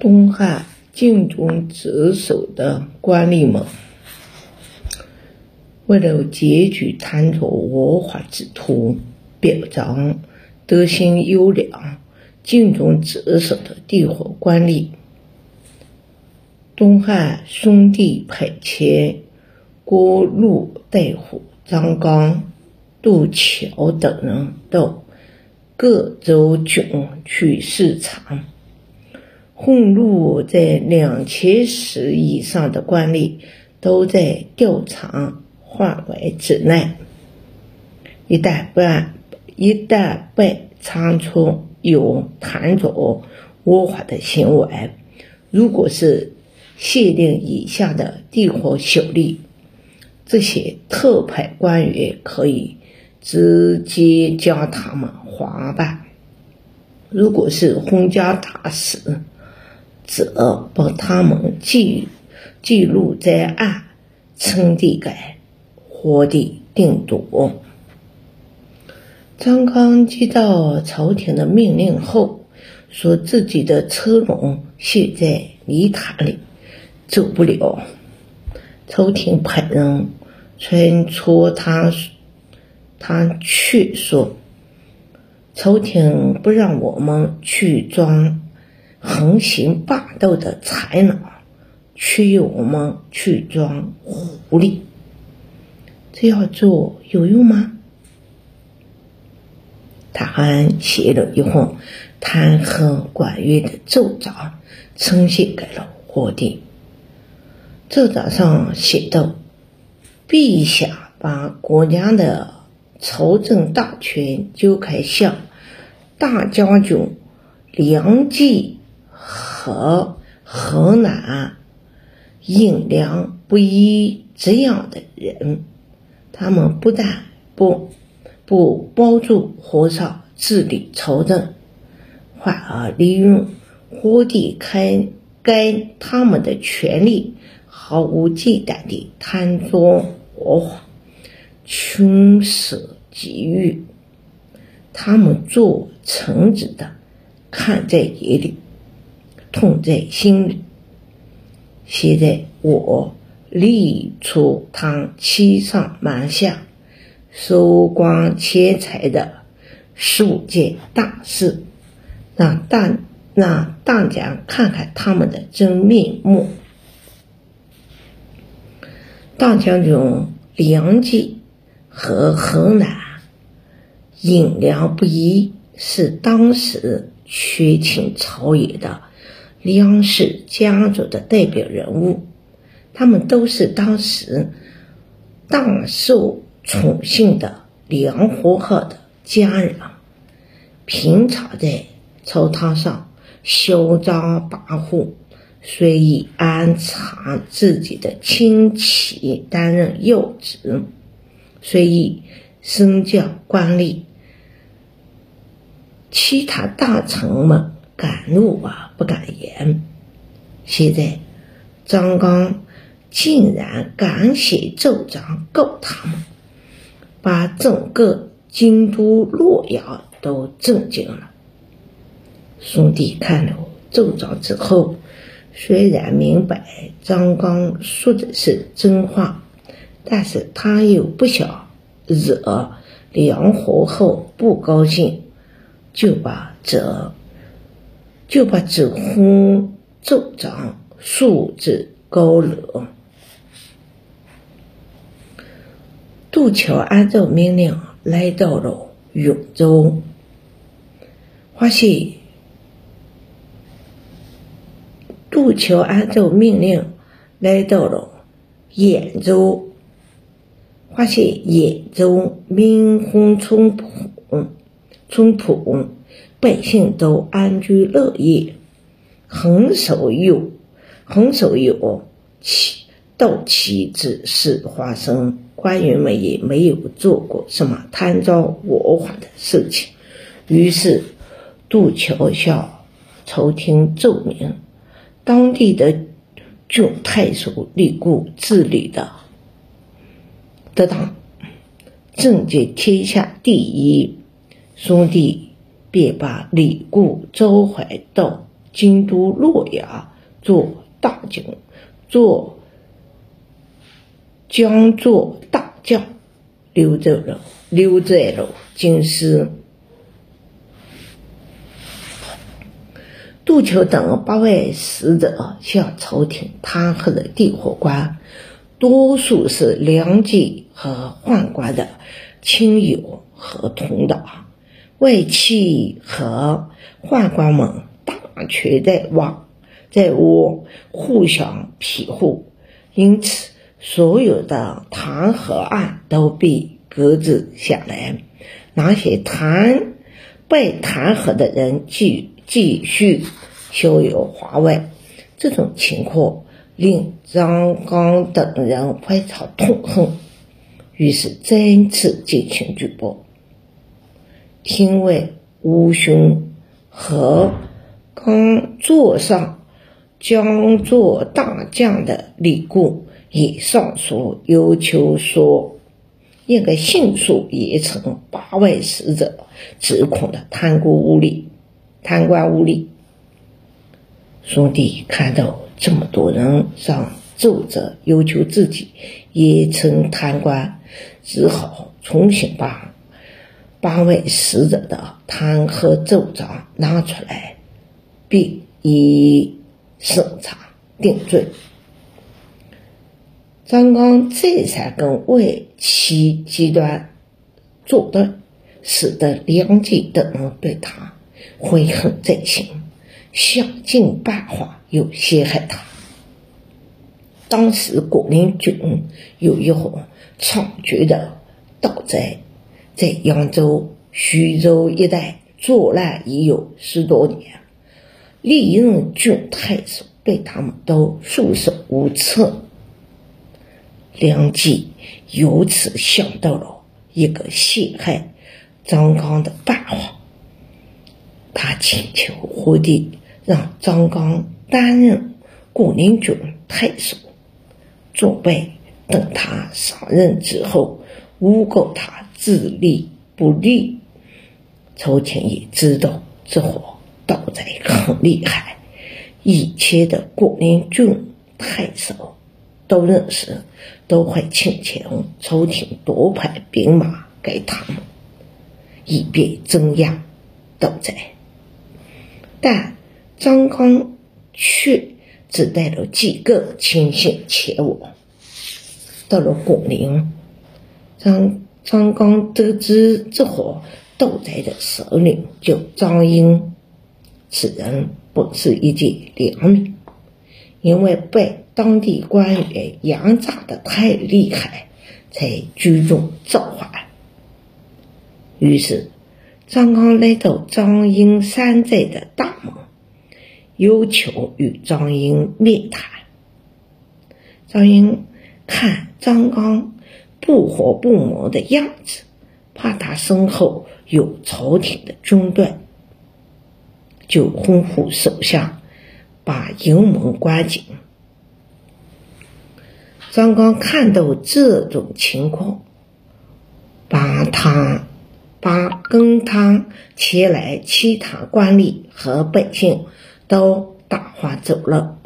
东汉尽忠职守的官吏们，为了检举贪图我法之徒，表彰德行优良、尽忠职守的地方官吏，东汉兄弟派遣郭路大夫张纲、杜桥等人到各州郡去视察。俸禄在两千石以上的官吏都在调查范围之内。一旦不一旦被查出有贪走窝法的行为，如果是县令以下的地方小吏，这些特派官员可以直接将他们划办；如果是封家大事，则把他们记记录在案，称帝改，活地定夺。张康接到朝廷的命令后，说自己的车笼陷在泥潭里，走不了。朝廷派人穿戳他，他却说：“朝廷不让我们去装。”横行霸道的才能，却要我们去装狐狸，这样做有用吗？他还写了一封弹劾管乐的奏章，呈现给了皇帝。奏章上写道：“陛下把国家的朝政大权交给向大将军梁冀。”和河南饮粮不一这样的人，他们不但不不帮助和尚治理朝政，反而利用皇帝开该他们的权力，毫无忌惮地贪赃枉法，穷奢极欲。他们做臣子的看在眼里。痛在心里。现在我力出他欺上瞒下、收光钱财的十五件大事，让大让大家看看他们的真面目。大将军梁冀和河南饮粮不一，是当时权倾朝野的。梁氏家族的代表人物，他们都是当时大受宠幸的梁皇后的家人，平常在朝堂上嚣张跋扈，随意安插自己的亲戚担任要职，随意升降官吏，其他大臣们。敢怒啊，不敢言。现在张刚竟然敢写奏章告他们，把整个京都洛阳都震惊了。兄弟看了奏章之后，虽然明白张刚说的是真话，但是他又不想惹梁皇后不高兴，就把这。就把这封奏章束之高楼。杜桥按照命令来到了永州，发现杜桥按照命令来到了兖州，发现兖州民风淳朴，淳朴。百姓都安居乐业，很少有很少有欺盗窃之事发生，官员们也没有做过什么贪赃枉法的事情。于是，杜桥向朝廷奏明，当地的郡太守李固治理的得当，政绩天下第一，兄弟。便把李固召回到京都洛阳做大将，做将做大将，留在了留在了京师。杜秋等八位使者向朝廷弹劾的地火官，多数是梁冀和宦官的亲友和同党，外戚和宦官们大权在握，在握，互相庇护，因此所有的弹劾案都被搁置下来。那些弹被弹劾的人继继续。逍遥华外，这种情况令张刚等人非常痛恨，于是再次进行举报。因为乌兄和刚坐上将做大将的李固也上书要求说，应该迅速严惩八位使者指控的贪官污吏、贪官污吏。兄弟看到这么多人上奏折要求自己严惩贪官，只好重新把八位死者的弹劾奏章拿出来，并以审查定罪。张刚再三跟外戚集团作对，使得梁冀等人对他悔恨在心。想尽办法又陷害他。当时国民军有一伙猖獗的盗贼，在扬州、徐州一带作乱已有十多年，历任郡太守对他们都束手无策。梁冀由此想到了一个陷害张刚的办法，他请求皇帝。让张刚担任国宁郡太守，准备等他上任之后诬告他自立不立。朝廷也知道这伙盗贼很厉害，以前的国宁郡太守都认识，都会请求朝廷多派兵马给他们，以便镇压盗贼。但张刚却只带了几个亲信前往。到了广陵，张张刚得知这伙盗贼的首领叫张英，此人本是一介良民，因为被当地官员压榨的太厉害，才聚众造反。于是，张刚来到张英山寨的大门。要求与张英面谈。张英看张刚不火不磨的样子，怕他身后有朝廷的军队，就吩咐手下把营门关紧。张刚看到这种情况，把他把跟他前来其他官吏和百姓。都打发走了，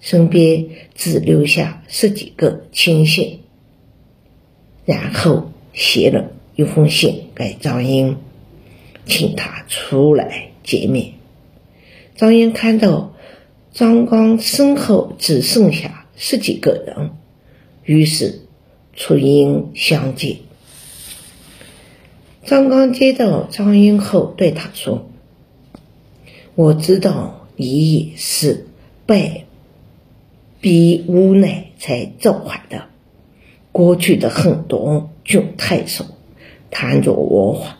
身边只留下十几个亲信。然后写了一封信给张英，请他出来见面。张英看到张刚身后只剩下十几个人，于是出营相见。张刚接到张英后，对他说：“我知道。”你也是被逼无奈才造反的。过去的很多郡太守贪着我法，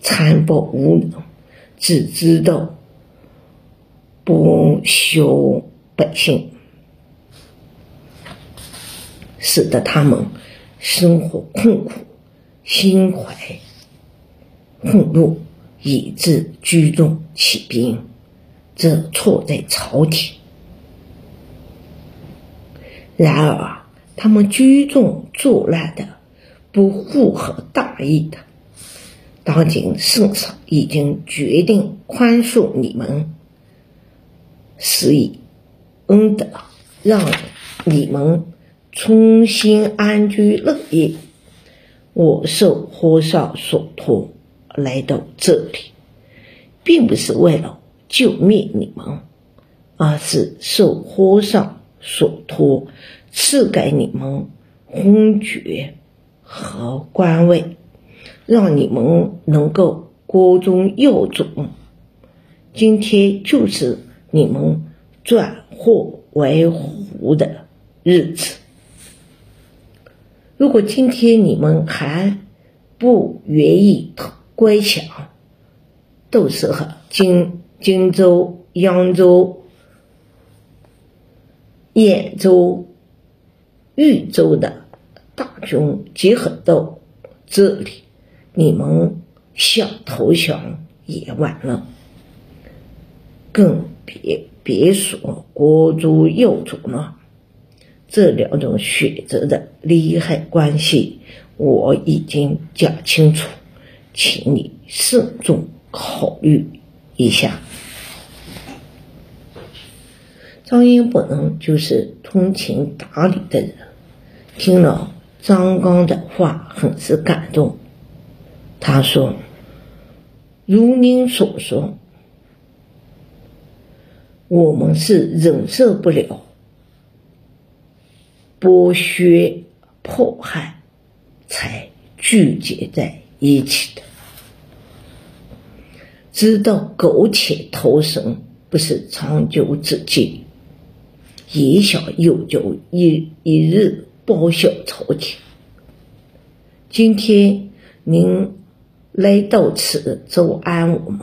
残暴无能，只知道剥削百姓，使得他们生活困苦，心怀愤怒，以致聚众起兵。这错在朝廷。然而，他们聚众作乱的，不符合大义的。当今圣上已经决定宽恕你们，施以恩德，让你们重新安居乐业。我受和尚所托来到这里，并不是为了救灭你们，而是受和尚所托赐给你们封爵和官位，让你们能够国中有种。今天就是你们转祸为福的日子。如果今天你们还不愿意归降，都是和荆荆州、扬州、兖州、豫州的大军结合到这里，你们想投降也晚了。更别别说国主幼主了，这两种选择的利害关系我已经讲清楚，请你慎重考虑一下。张英本人就是通情达理的人，听了张刚的话，很是感动。他说：“如您所说。”我们是忍受不了剥削迫害，才聚集在一起的。知道苟且偷生不是长久之计，也想有朝一一日报效朝廷。今天您来到此招安我们，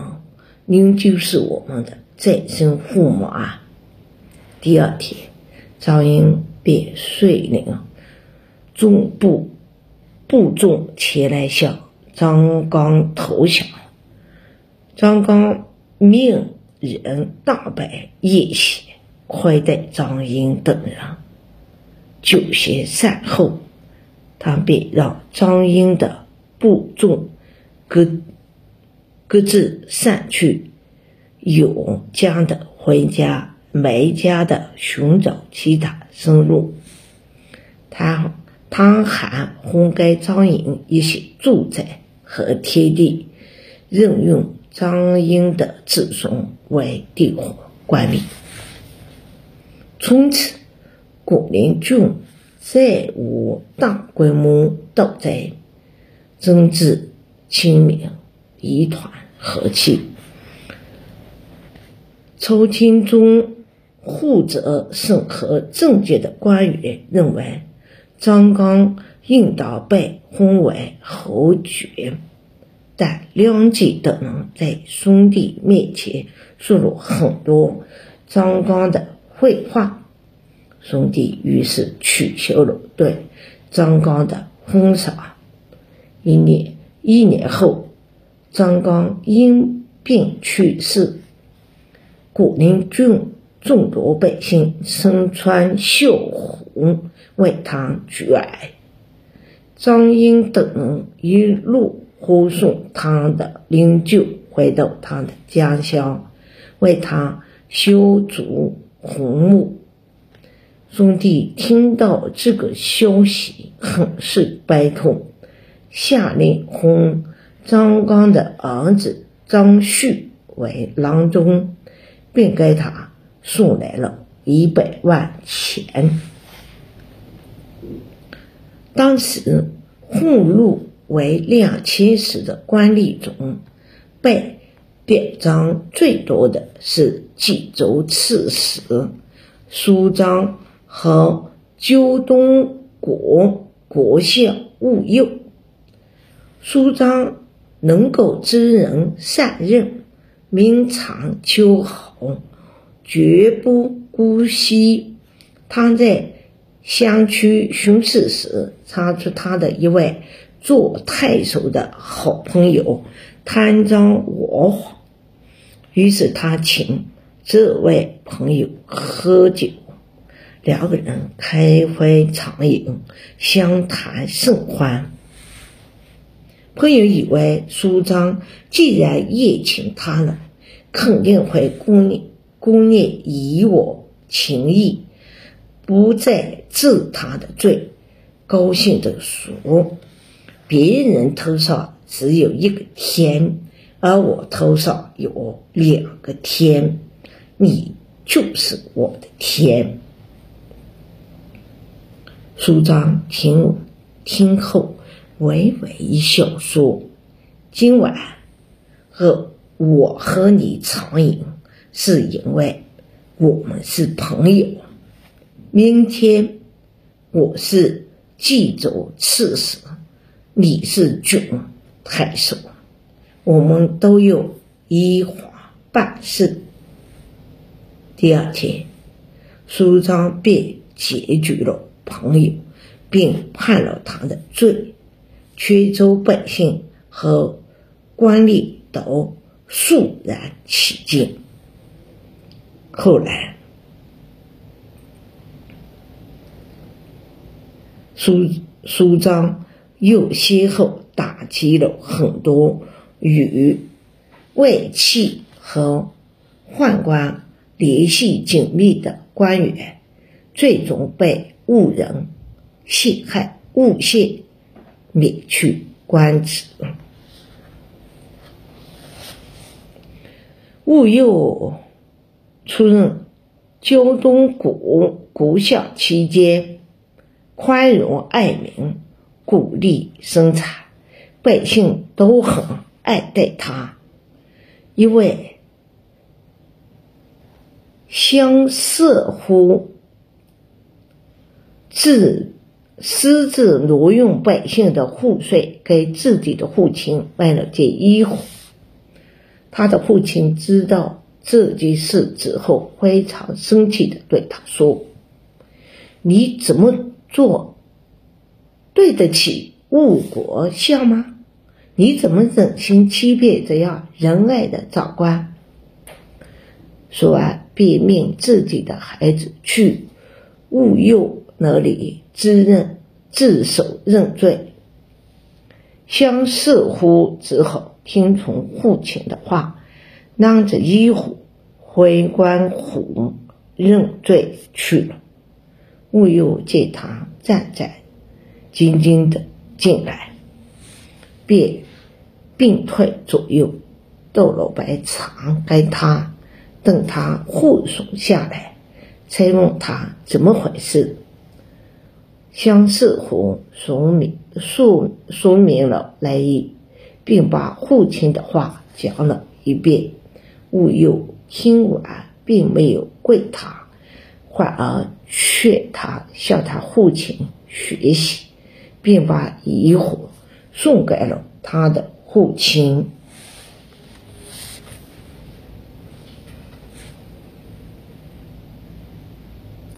您就是我们的。再生父母啊！第二天，张英便率领众部部众前来向张刚投降。张刚命人大摆宴席，亏待张英等人。酒席散后，他便让张英的部众各各自散去。永江的回家，没家的寻找其他生路。他他还分给张英一些住宅和田地，任用张英的子孙为地方官吏。从此，古林郡再无大规模盗贼，政治清明，一团和气。朝廷中负责审核政绩的官员认为，张刚应当被封为侯爵，但梁冀等人在兄弟面前说了很多张刚的绘画，兄弟于是取消了对张刚的封赏。一年一年后，张刚因病去世。古灵郡众多百姓身穿孝红为他举哀，张英等人一路护送他的灵柩回到他的家乡，为他修筑红木。兄弟听到这个消息，很是悲痛，下令封张刚的儿子张旭为郎中。并给他送来了一百万钱。当时俸禄为两千石的官吏中，被表彰最多的是冀州刺史苏章和胶东国国相吴佑。苏章能够知人善任，明察秋毫。绝不姑息。他在乡区巡视时，查出他的一位做太守的好朋友贪赃枉法，于是他请这位朋友喝酒，两个人开怀畅饮，相谈甚欢。朋友以为苏张既然宴请他了。肯定会供应姑念以我情意，不再治他的罪，高兴的说：“别人头上只有一个天，而我头上有两个天，你就是我的天。”舒张听听后微微一笑，说：“今晚和我和你长饮，是因为我们是朋友。明天我是冀州刺史，你是郡太守，我们都有依法办事。”第二天，舒张便结局了。朋友，并判了他的罪，泉州百姓和官吏都肃然起敬。后来，苏苏张又先后打击了很多与外戚和宦官联系紧密的官员，最终被。误人陷害，诬陷，免去官职。戊又出任胶东古古相期间，宽容爱民，鼓励生产，百姓都很爱戴他。因为相似乎。自私自挪用百姓的户税给自己的父亲买了件衣服。他的父亲知道这件事之后，非常生气的对他说：“你怎么做对得起误国相吗？你怎么忍心欺骗这样仁爱的长官？”说完，便命自己的孩子去误诱。那里自认自首认罪，相似乎只好听从父亲的话，拿着衣服回官府认罪去了。吴又见他站在静静的进来，便并退左右，窦老白常跟他，等他护送下来，才问他怎么回事。相似乎说明说说明了来意，并把父亲的话讲了一遍。吴又听完，并没有怪他，反而劝他向他父亲学习，并把遗火送给了他的父亲。